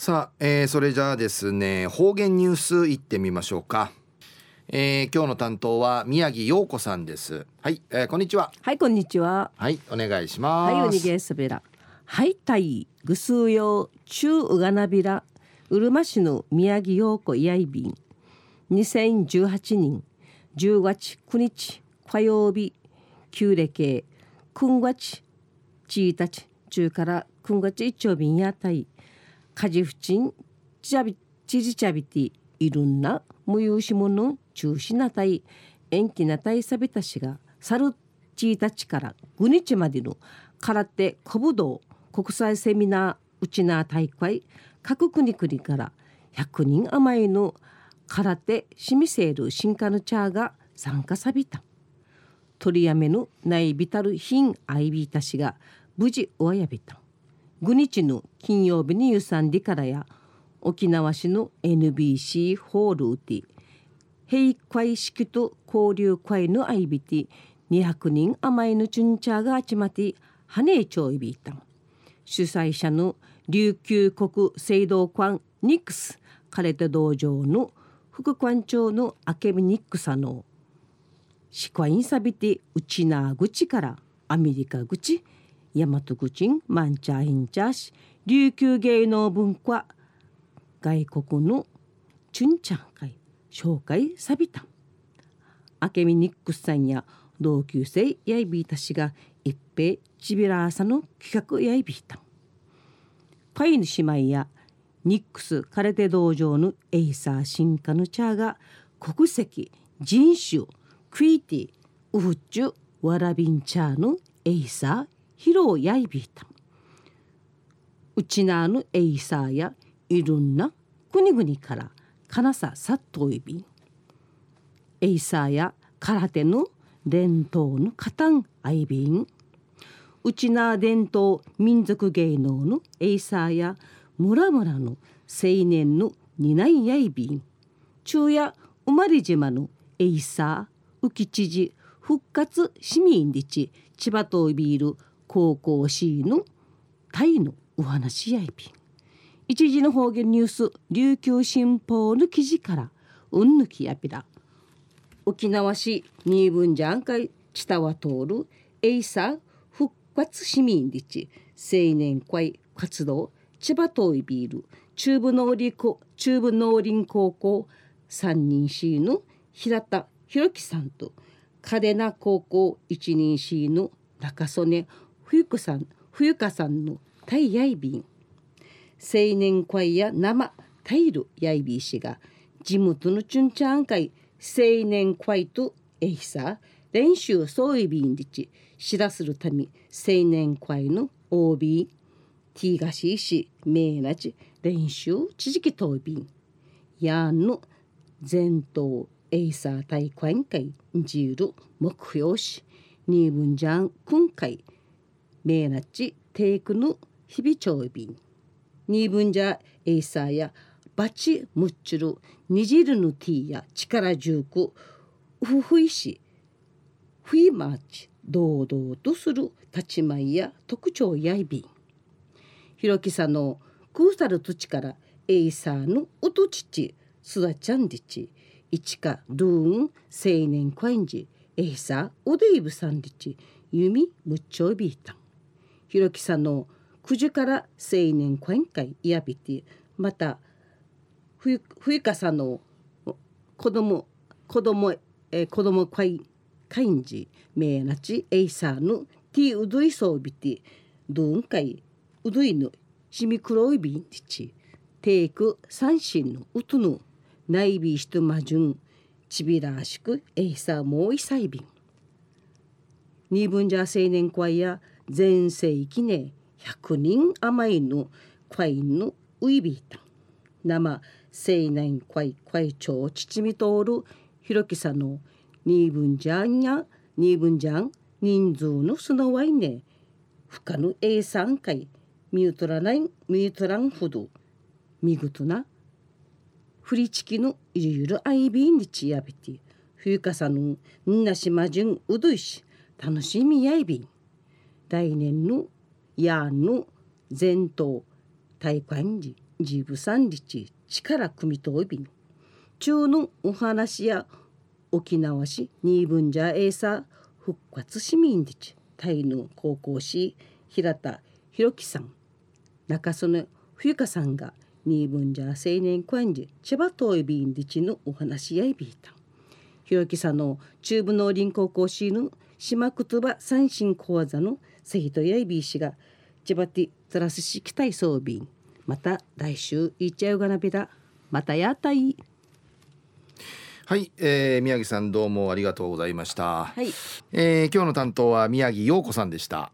さあ、えー、それじゃあですね方言ニュースいってみましょうか、えー、今日の担当は宮城陽子さんです。はい、えー、こんにちは。はいこんにちは。はいお願いします。はいおにげすべらはいたいぐすうよ中うがなびらうるま市の宮城陽子やいびん。2018年10月9日火曜日旧暦9月1日中から9月一丁便やたいカジフチンチャビチジチャビティいろんな無用しもの中止なたい延期なたいさびたしがサルチータチから5日までの空手古武道国際セミナーうちな大会各国々から100人余りの空手シミセール新カヌチャーが参加さびた。取りやめぬないびたる品アイビータ氏が無事おわやびた。5日の金曜日にゆさんりからや沖縄市の NBC ホールウティ平会式と交流会のアイビティ200人余りのチュンチャーが集まってハネーチョイビータ主催者の琉球国聖堂館ニックスカレテ道場の副館長の明美ニックさんの歯科員さびてうちな口からアメリカ口大和口マンチャインチャーシ琉球芸能文化外国のチュンチャン会紹介さびた。明美ニックスさんや同級生やいびいたしが一平ちびら朝の企画やいびいた。パイヌ姉妹やニックスカレテ道場のエイサー進化のチャーが国籍人種クイティウフチュワラビンチャーのエイサーヒロやいびいた。うちなーのエイサーやいろんな国々からかなささっといびエイサーや空手の伝統のカタンアイビンうちな伝統民族芸能のエイサーや村々の青年の担いやいびん昼夜生まれ島のエイサー浮知事復活市民でち千葉とビール高校 C のタイのお話やいびん一時の方言ニュース琉球新報の記事からうんぬきやびら沖縄市新聞ジャン会知多は通るエイサー復活市民立地青年会活動千葉トイビール中部農林中部農林高校三人 C の平田博樹さんと嘉手納高校一人 C の中曽根冬子さん冬香さんのタイヤイビン青年会や生タイルヤイビー氏が地元のチュンチャン会青年会とエイサ練習総意ビン立地知らするため青年会の OB ティーガシーシメーナチ練習知識答弁ヤンの全島エイサー大会会ジール目標しニーブンジャン今回メーナチテイクの日々長便ニーブンジャエイサーやバチムッチュルニジルのティーや力十九ウフイシフィーマーチ堂々とする立ち前や特徴やいびん。ひろきさのクーサル土からエイサーのうとちちすだちゃんでちいちかドゥーン青年コインジエイサーおでいぶさんでち弓むっちょいびいたん。ひろきさんのくじから青年コイン会いやびてまたふゆかさの子供子供えー、子供会カインジメーナチエイサーのティウドイソービティドゥンカイウドイのシミクロイビンティチテイク三ンのウトヌナイビーシトマジュンチビラーシクエイサーモーイサイビンニブンジャー青年会や全盛期ね100人余りの会のウイビータ生青年会会長父みとおるひろきさのニーブンジャンやニーブンジャン人数のスノワイネ不可の A 3回ミュートラナインミュートランほど見事なフリチキのいるゆるアイビーにちやべて冬かさのんなしまじゅんうどいし楽しみやいびん。来年のやの全島大会にジブ三日力組みといびん中のお話や沖縄市新聞じゃえいさ復活市民でちタイの高校市平田博樹さん中曽根冬香さんが新聞じゃ青年官児千葉といびんでちのお話やいびいた。ひろきさんの中部農林高校市の島言葉三振講座のセヒトやいびいしが千葉ティトラスし期待装備また来週いっちゃうがなびだまたやったいはい、えー、宮城さんどうもありがとうございました。はい、えー、今日の担当は宮城陽子さんでした。